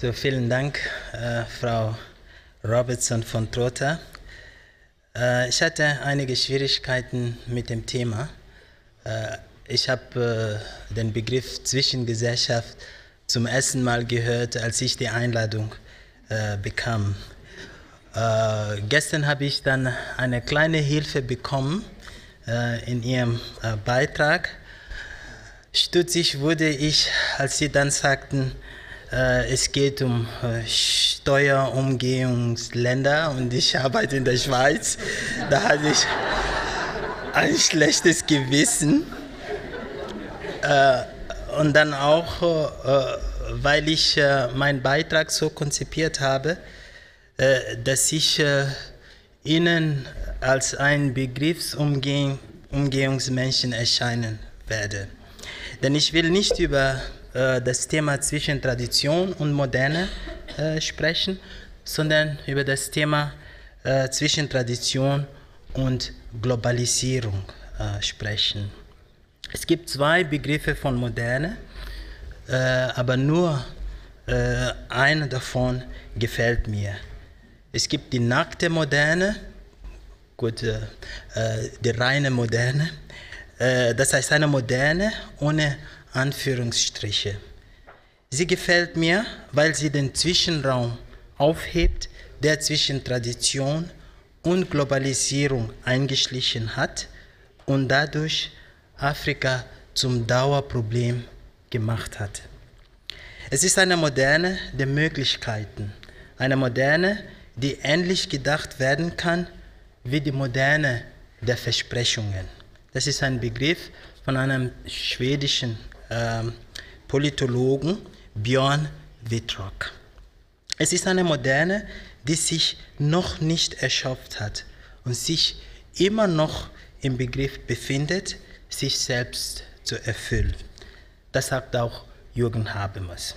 So, vielen Dank, äh, Frau Robertson von Trotha. Äh, ich hatte einige Schwierigkeiten mit dem Thema. Äh, ich habe äh, den Begriff Zwischengesellschaft zum ersten Mal gehört, als ich die Einladung äh, bekam. Äh, gestern habe ich dann eine kleine Hilfe bekommen in Ihrem Beitrag. Stutzig wurde ich, als Sie dann sagten, es geht um äh, Steuerumgehungsländer und ich arbeite in der Schweiz. Da hatte ich ein schlechtes Gewissen. Äh, und dann auch, weil ich meinen Beitrag so konzipiert habe, dass ich Ihnen als ein Begriffsumgehungsmenschen erscheinen werde. Denn ich will nicht über äh, das Thema zwischen Tradition und Moderne äh, sprechen, sondern über das Thema äh, zwischen Tradition und Globalisierung äh, sprechen. Es gibt zwei Begriffe von Moderne, äh, aber nur einer davon gefällt mir. Es gibt die nackte Moderne, gut, die reine Moderne, das heißt eine Moderne ohne Anführungsstriche. Sie gefällt mir, weil sie den Zwischenraum aufhebt, der zwischen Tradition und Globalisierung eingeschlichen hat und dadurch Afrika zum Dauerproblem gemacht hat. Es ist eine Moderne der Möglichkeiten, eine Moderne, die ähnlich gedacht werden kann wie die Moderne der Versprechungen. Das ist ein Begriff von einem schwedischen ähm, Politologen Björn Wittrock. Es ist eine Moderne, die sich noch nicht erschöpft hat und sich immer noch im Begriff befindet, sich selbst zu erfüllen. Das sagt auch Jürgen Habermas.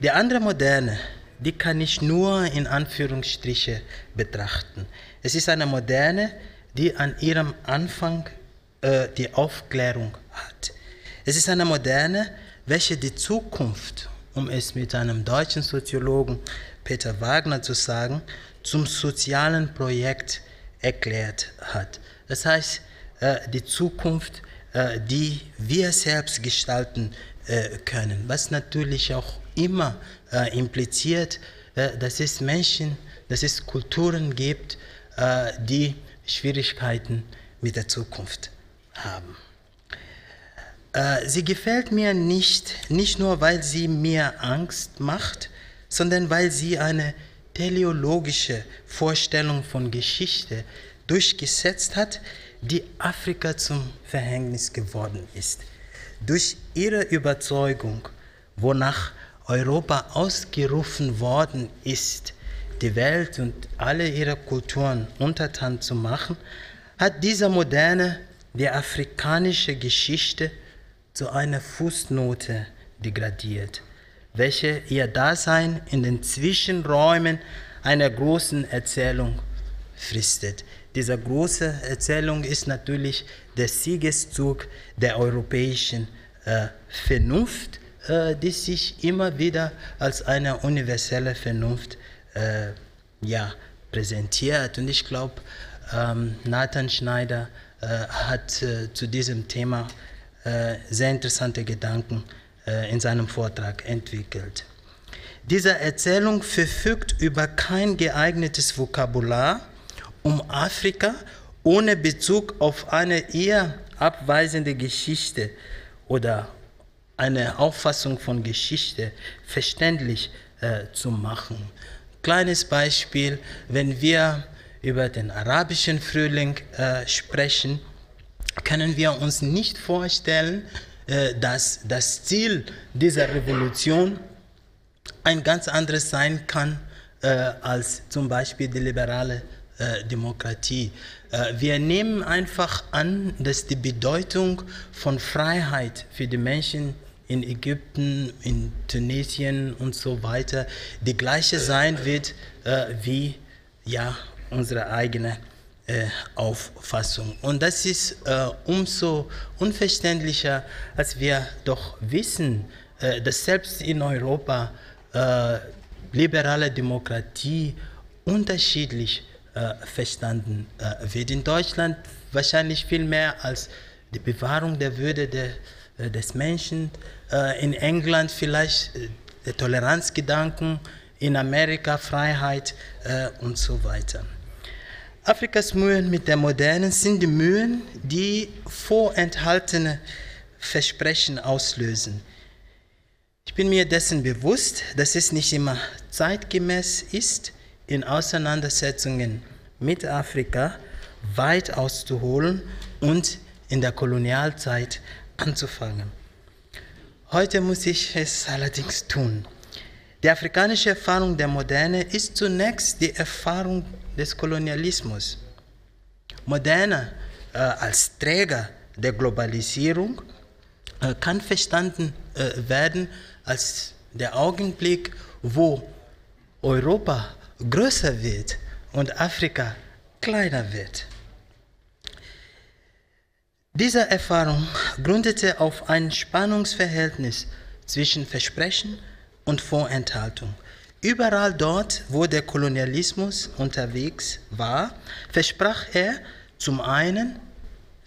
Die andere Moderne, die kann ich nur in Anführungsstriche betrachten. Es ist eine Moderne, die an ihrem Anfang äh, die Aufklärung hat. Es ist eine moderne, welche die Zukunft, um es mit einem deutschen Soziologen Peter Wagner zu sagen, zum sozialen Projekt erklärt hat. Das heißt, äh, die Zukunft, äh, die wir selbst gestalten äh, können, was natürlich auch immer impliziert, dass es Menschen, dass es Kulturen gibt, die Schwierigkeiten mit der Zukunft haben. Äh, sie gefällt mir nicht, nicht nur, weil sie mir Angst macht, sondern weil sie eine teleologische Vorstellung von Geschichte durchgesetzt hat, die Afrika zum Verhängnis geworden ist. Durch ihre Überzeugung, wonach Europa ausgerufen worden ist, die Welt und alle ihre Kulturen untertan zu machen, hat dieser moderne, die afrikanische Geschichte zu einer Fußnote degradiert, welche ihr Dasein in den Zwischenräumen einer großen Erzählung fristet. Diese große Erzählung ist natürlich der Siegeszug der europäischen äh, Vernunft, äh, die sich immer wieder als eine universelle Vernunft äh, ja, präsentiert. Und ich glaube, ähm, Nathan Schneider äh, hat äh, zu diesem Thema sehr interessante Gedanken äh, in seinem Vortrag entwickelt. Diese Erzählung verfügt über kein geeignetes Vokabular, um Afrika ohne Bezug auf eine eher abweisende Geschichte oder eine Auffassung von Geschichte verständlich äh, zu machen. Kleines Beispiel, wenn wir über den arabischen Frühling äh, sprechen, können wir uns nicht vorstellen, äh, dass das Ziel dieser Revolution ein ganz anderes sein kann äh, als zum Beispiel die liberale äh, Demokratie. Wir nehmen einfach an, dass die Bedeutung von Freiheit für die Menschen in Ägypten, in Tunesien und so weiter die gleiche sein wird wie ja, unsere eigene Auffassung. Und das ist äh, umso unverständlicher, als wir doch wissen, äh, dass selbst in Europa äh, liberale Demokratie unterschiedlich äh, verstanden äh, wird. In Deutschland wahrscheinlich viel mehr als die Bewahrung der Würde der, des Menschen. In England vielleicht der Toleranzgedanken, in Amerika Freiheit und so weiter. Afrikas Mühen mit der Modernen sind die Mühen, die vorenthaltene Versprechen auslösen. Ich bin mir dessen bewusst, dass es nicht immer zeitgemäß ist, in Auseinandersetzungen mit Afrika weit auszuholen und in der Kolonialzeit anzufangen. Heute muss ich es allerdings tun. Die afrikanische Erfahrung der Moderne ist zunächst die Erfahrung des Kolonialismus. Moderne äh, als Träger der Globalisierung äh, kann verstanden äh, werden als der Augenblick, wo Europa größer wird und Afrika kleiner wird. Diese Erfahrung gründete auf ein Spannungsverhältnis zwischen Versprechen und Vorenthaltung. Überall dort, wo der Kolonialismus unterwegs war, versprach er zum einen,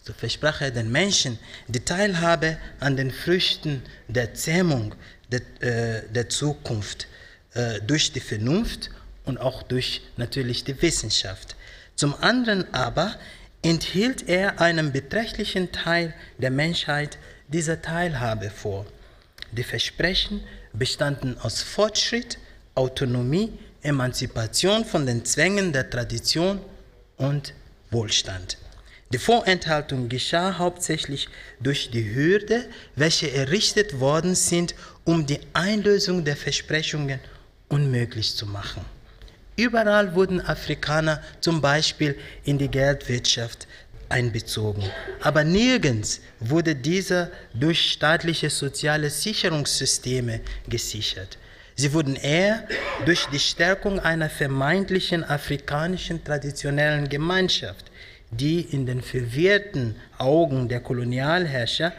so versprach er den Menschen die Teilhabe an den Früchten der Zähmung der, äh, der Zukunft äh, durch die Vernunft und auch durch natürlich die Wissenschaft. Zum anderen aber enthielt er einem beträchtlichen Teil der Menschheit diese Teilhabe vor. Die Versprechen bestanden aus Fortschritt, Autonomie, Emanzipation von den Zwängen der Tradition und Wohlstand. Die Vorenthaltung geschah hauptsächlich durch die Hürde, welche errichtet worden sind, um die Einlösung der Versprechungen unmöglich zu machen. Überall wurden Afrikaner zum Beispiel in die Geldwirtschaft einbezogen, aber nirgends wurde dieser durch staatliche soziale Sicherungssysteme gesichert. Sie wurden eher durch die Stärkung einer vermeintlichen afrikanischen traditionellen Gemeinschaft, die in den verwirrten Augen der Kolonialherrscher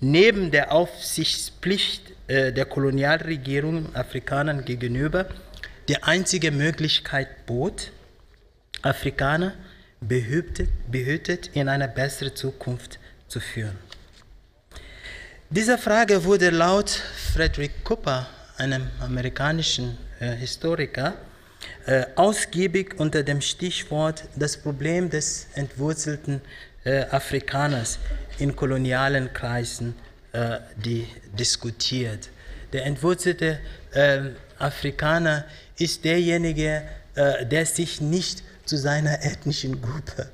neben der Aufsichtspflicht äh, der Kolonialregierung Afrikanern gegenüber die einzige Möglichkeit bot, Afrikaner behütet, behütet in eine bessere Zukunft zu führen. Diese Frage wurde laut Frederick Cooper einem amerikanischen äh, Historiker, äh, ausgiebig unter dem Stichwort das Problem des entwurzelten äh, Afrikaners in kolonialen Kreisen äh, die diskutiert. Der entwurzelte äh, Afrikaner ist derjenige, äh, der sich nicht zu seiner ethnischen Gruppe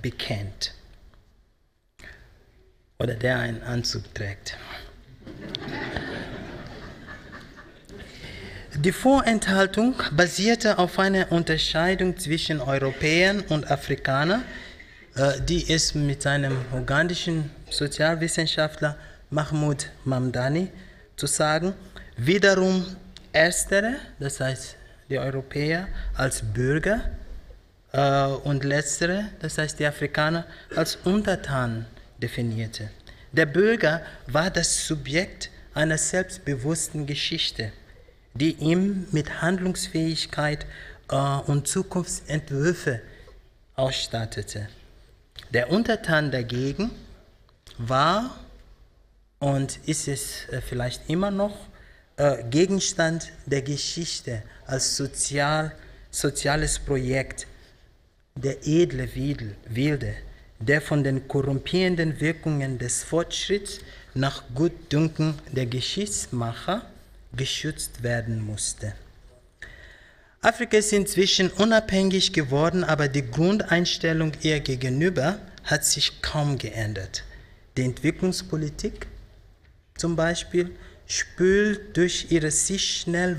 bekennt oder der einen Anzug trägt. Die Vorenthaltung basierte auf einer Unterscheidung zwischen Europäern und Afrikanern, äh, die es mit seinem ugandischen Sozialwissenschaftler Mahmoud Mamdani zu sagen, wiederum erstere, das heißt die Europäer als Bürger äh, und letztere, das heißt die Afrikaner als Untertan definierte. Der Bürger war das Subjekt einer selbstbewussten Geschichte die ihm mit Handlungsfähigkeit äh, und Zukunftsentwürfe ausstattete. Der Untertan dagegen war und ist es äh, vielleicht immer noch äh, Gegenstand der Geschichte als sozial, soziales Projekt, der edle Wilde, der von den korrumpierenden Wirkungen des Fortschritts nach Gutdünken der Geschichtsmacher geschützt werden musste. Afrika ist inzwischen unabhängig geworden, aber die Grundeinstellung ihr gegenüber hat sich kaum geändert. Die Entwicklungspolitik zum Beispiel spült durch ihre sich schnell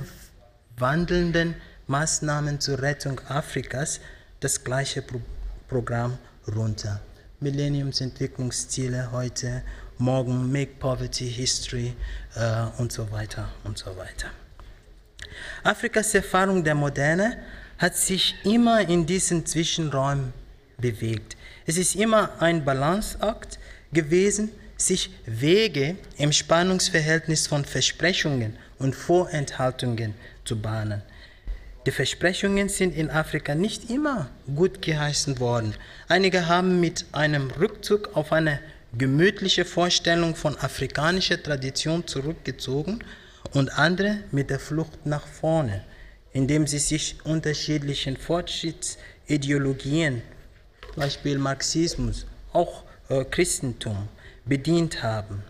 wandelnden Maßnahmen zur Rettung Afrikas das gleiche Pro Programm runter. Millenniumsentwicklungsziele heute morgen Make Poverty History äh, und so weiter und so weiter. Afrikas Erfahrung der Moderne hat sich immer in diesen Zwischenräumen bewegt. Es ist immer ein Balanceakt gewesen, sich Wege im Spannungsverhältnis von Versprechungen und Vorenthaltungen zu bahnen. Die Versprechungen sind in Afrika nicht immer gut geheißen worden. Einige haben mit einem Rückzug auf eine gemütliche Vorstellung von afrikanischer Tradition zurückgezogen und andere mit der Flucht nach vorne, indem sie sich unterschiedlichen Fortschrittsideologien, Beispiel Marxismus, auch äh, Christentum, bedient haben.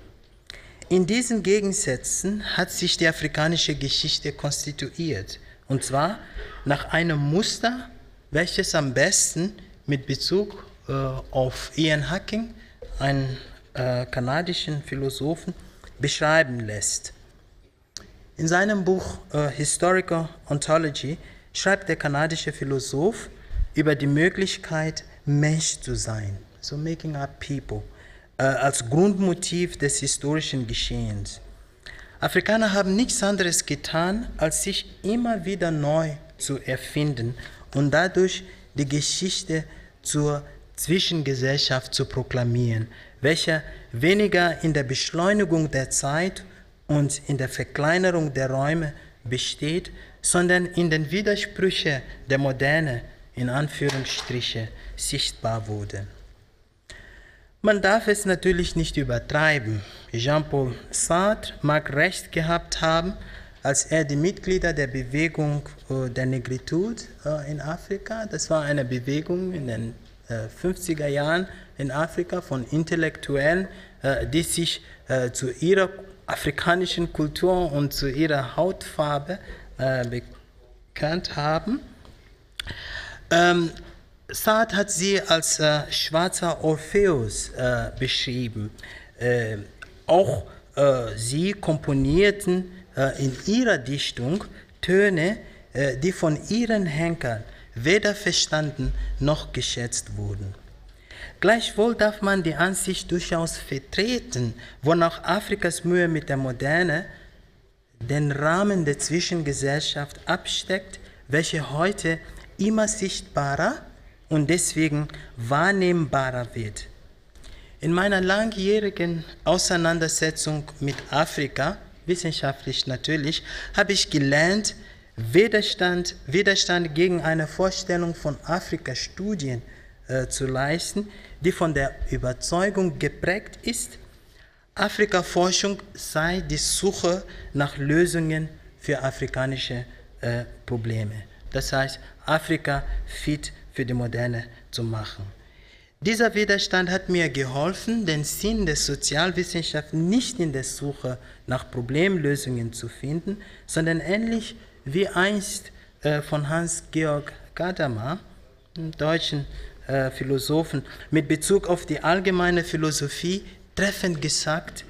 In diesen Gegensätzen hat sich die afrikanische Geschichte konstituiert und zwar nach einem Muster, welches am besten mit Bezug äh, auf Ian Hacking, einen äh, kanadischen Philosophen, beschreiben lässt. In seinem Buch äh, Historical Ontology schreibt der kanadische Philosoph über die Möglichkeit, Mensch zu sein, so making up people, äh, als Grundmotiv des historischen Geschehens. Afrikaner haben nichts anderes getan, als sich immer wieder neu zu erfinden und dadurch die Geschichte zur Zwischengesellschaft zu proklamieren, welche weniger in der Beschleunigung der Zeit und in der Verkleinerung der Räume besteht, sondern in den Widersprüchen der Moderne in Anführungsstriche sichtbar wurde. Man darf es natürlich nicht übertreiben. Jean-Paul Sartre mag recht gehabt haben, als er die Mitglieder der Bewegung äh, der Negritude äh, in Afrika, das war eine Bewegung in den 50er äh, Jahren in Afrika von Intellektuellen, die sich zu ihrer afrikanischen Kultur und zu ihrer Hautfarbe bekannt haben. Ähm, Sartre hat sie als äh, schwarzer Orpheus äh, beschrieben. Äh, auch äh, sie komponierten äh, in ihrer Dichtung Töne, äh, die von ihren Henkern weder verstanden noch geschätzt wurden. Gleichwohl darf man die Ansicht durchaus vertreten, wonach Afrikas Mühe mit der Moderne den Rahmen der Zwischengesellschaft absteckt, welche heute immer sichtbarer und deswegen wahrnehmbarer wird. In meiner langjährigen Auseinandersetzung mit Afrika, wissenschaftlich natürlich, habe ich gelernt, Widerstand, Widerstand gegen eine Vorstellung von Afrika-Studien äh, zu leisten, die von der Überzeugung geprägt ist, Afrika-Forschung sei die Suche nach Lösungen für afrikanische äh, Probleme. Das heißt, Afrika fit für die Moderne zu machen. Dieser Widerstand hat mir geholfen, den Sinn der Sozialwissenschaft nicht in der Suche nach Problemlösungen zu finden, sondern ähnlich wie einst äh, von Hans-Georg Gadamer, einem deutschen äh, Philosophen, mit Bezug auf die allgemeine Philosophie treffend gesagt,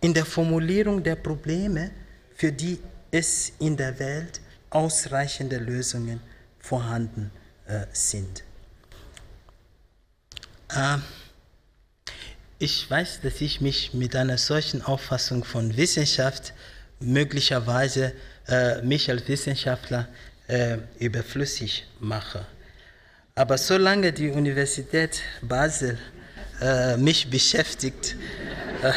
in der Formulierung der Probleme, für die es in der Welt ausreichende Lösungen vorhanden äh, sind. Äh, ich weiß, dass ich mich mit einer solchen Auffassung von Wissenschaft möglicherweise äh, mich als Wissenschaftler äh, überflüssig mache. Aber solange die Universität Basel äh, mich beschäftigt, äh,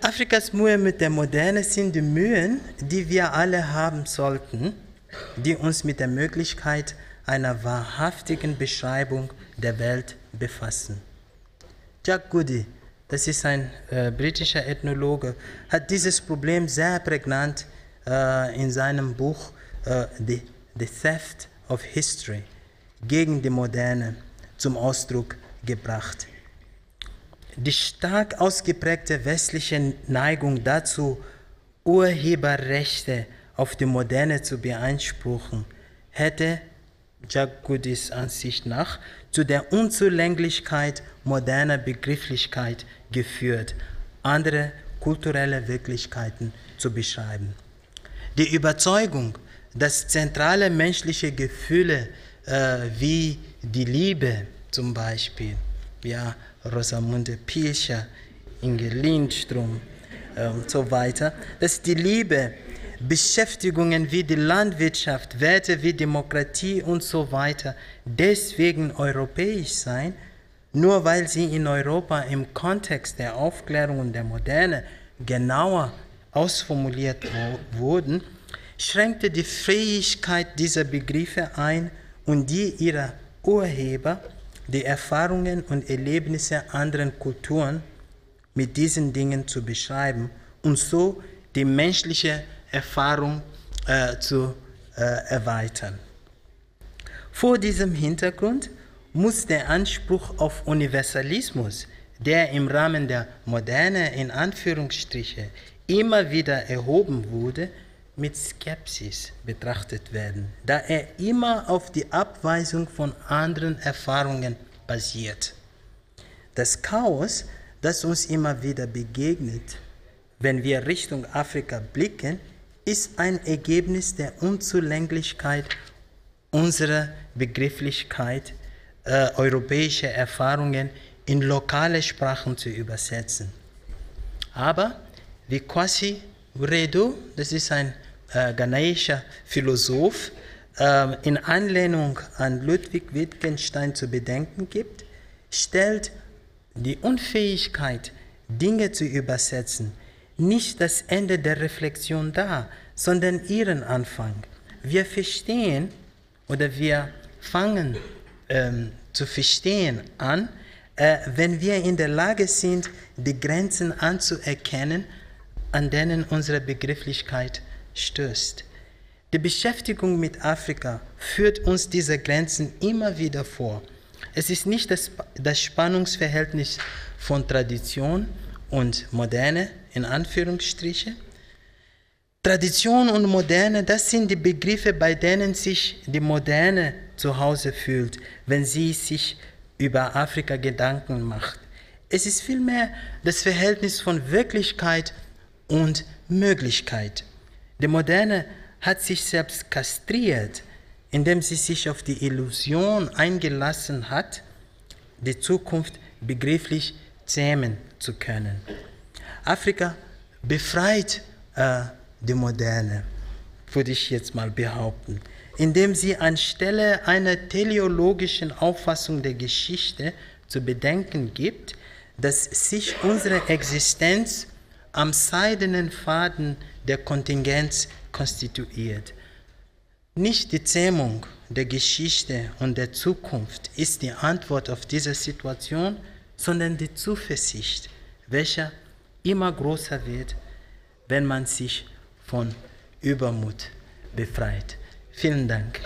Afrikas Mühe mit der Moderne sind die Mühen, die wir alle haben sollten, die uns mit der Möglichkeit einer wahrhaftigen Beschreibung der Welt befassen. Jack Goody, das ist ein äh, britischer Ethnologe, hat dieses Problem sehr prägnant äh, in seinem Buch äh, The, The Theft of History gegen die Moderne zum Ausdruck gebracht. Die stark ausgeprägte westliche Neigung dazu, Urheberrechte auf die Moderne zu beanspruchen, hätte Jack Goodys Ansicht nach zu der Unzulänglichkeit moderner Begrifflichkeit geführt, andere kulturelle Wirklichkeiten zu beschreiben. Die Überzeugung, dass zentrale menschliche Gefühle äh, wie die Liebe zum Beispiel, ja, Rosamunde Pilcher, Inge Lindström äh, und so weiter, dass die Liebe Beschäftigungen wie die Landwirtschaft, Werte wie Demokratie und so weiter deswegen europäisch sein, nur weil sie in Europa im Kontext der Aufklärung und der Moderne genauer ausformuliert wurden, schränkte die Fähigkeit dieser Begriffe ein und die ihrer Urheber die Erfahrungen und Erlebnisse anderen Kulturen mit diesen Dingen zu beschreiben und so die menschliche Erfahrung äh, zu äh, erweitern. Vor diesem Hintergrund muss der Anspruch auf Universalismus, der im Rahmen der Moderne in Anführungsstriche immer wieder erhoben wurde, mit Skepsis betrachtet werden, da er immer auf die Abweisung von anderen Erfahrungen basiert. Das Chaos, das uns immer wieder begegnet, wenn wir Richtung Afrika blicken, ist ein Ergebnis der Unzulänglichkeit unserer Begrifflichkeit, äh, europäische Erfahrungen in lokale Sprachen zu übersetzen. Aber wie Kwasi Uredo, das ist ein äh, ghanaischer Philosoph, äh, in Anlehnung an Ludwig Wittgenstein zu bedenken gibt, stellt die Unfähigkeit, Dinge zu übersetzen, nicht das Ende der Reflexion dar, sondern ihren Anfang. Wir verstehen oder wir fangen ähm, zu verstehen an, äh, wenn wir in der Lage sind, die Grenzen anzuerkennen, an denen unsere Begrifflichkeit stößt. Die Beschäftigung mit Afrika führt uns diese Grenzen immer wieder vor. Es ist nicht das, das Spannungsverhältnis von Tradition und Moderne, in Anführungsstrichen. Tradition und Moderne, das sind die Begriffe, bei denen sich die Moderne zu Hause fühlt, wenn sie sich über Afrika Gedanken macht. Es ist vielmehr das Verhältnis von Wirklichkeit und Möglichkeit. Die Moderne hat sich selbst kastriert, indem sie sich auf die Illusion eingelassen hat, die Zukunft begrifflich zähmen zu können. Afrika befreit äh, die Moderne, würde ich jetzt mal behaupten, indem sie anstelle einer teleologischen Auffassung der Geschichte zu bedenken gibt, dass sich unsere Existenz am seidenen Faden der Kontingenz konstituiert. Nicht die Zähmung der Geschichte und der Zukunft ist die Antwort auf diese Situation, sondern die Zuversicht, welche immer größer wird, wenn man sich von Übermut befreit. Vielen Dank.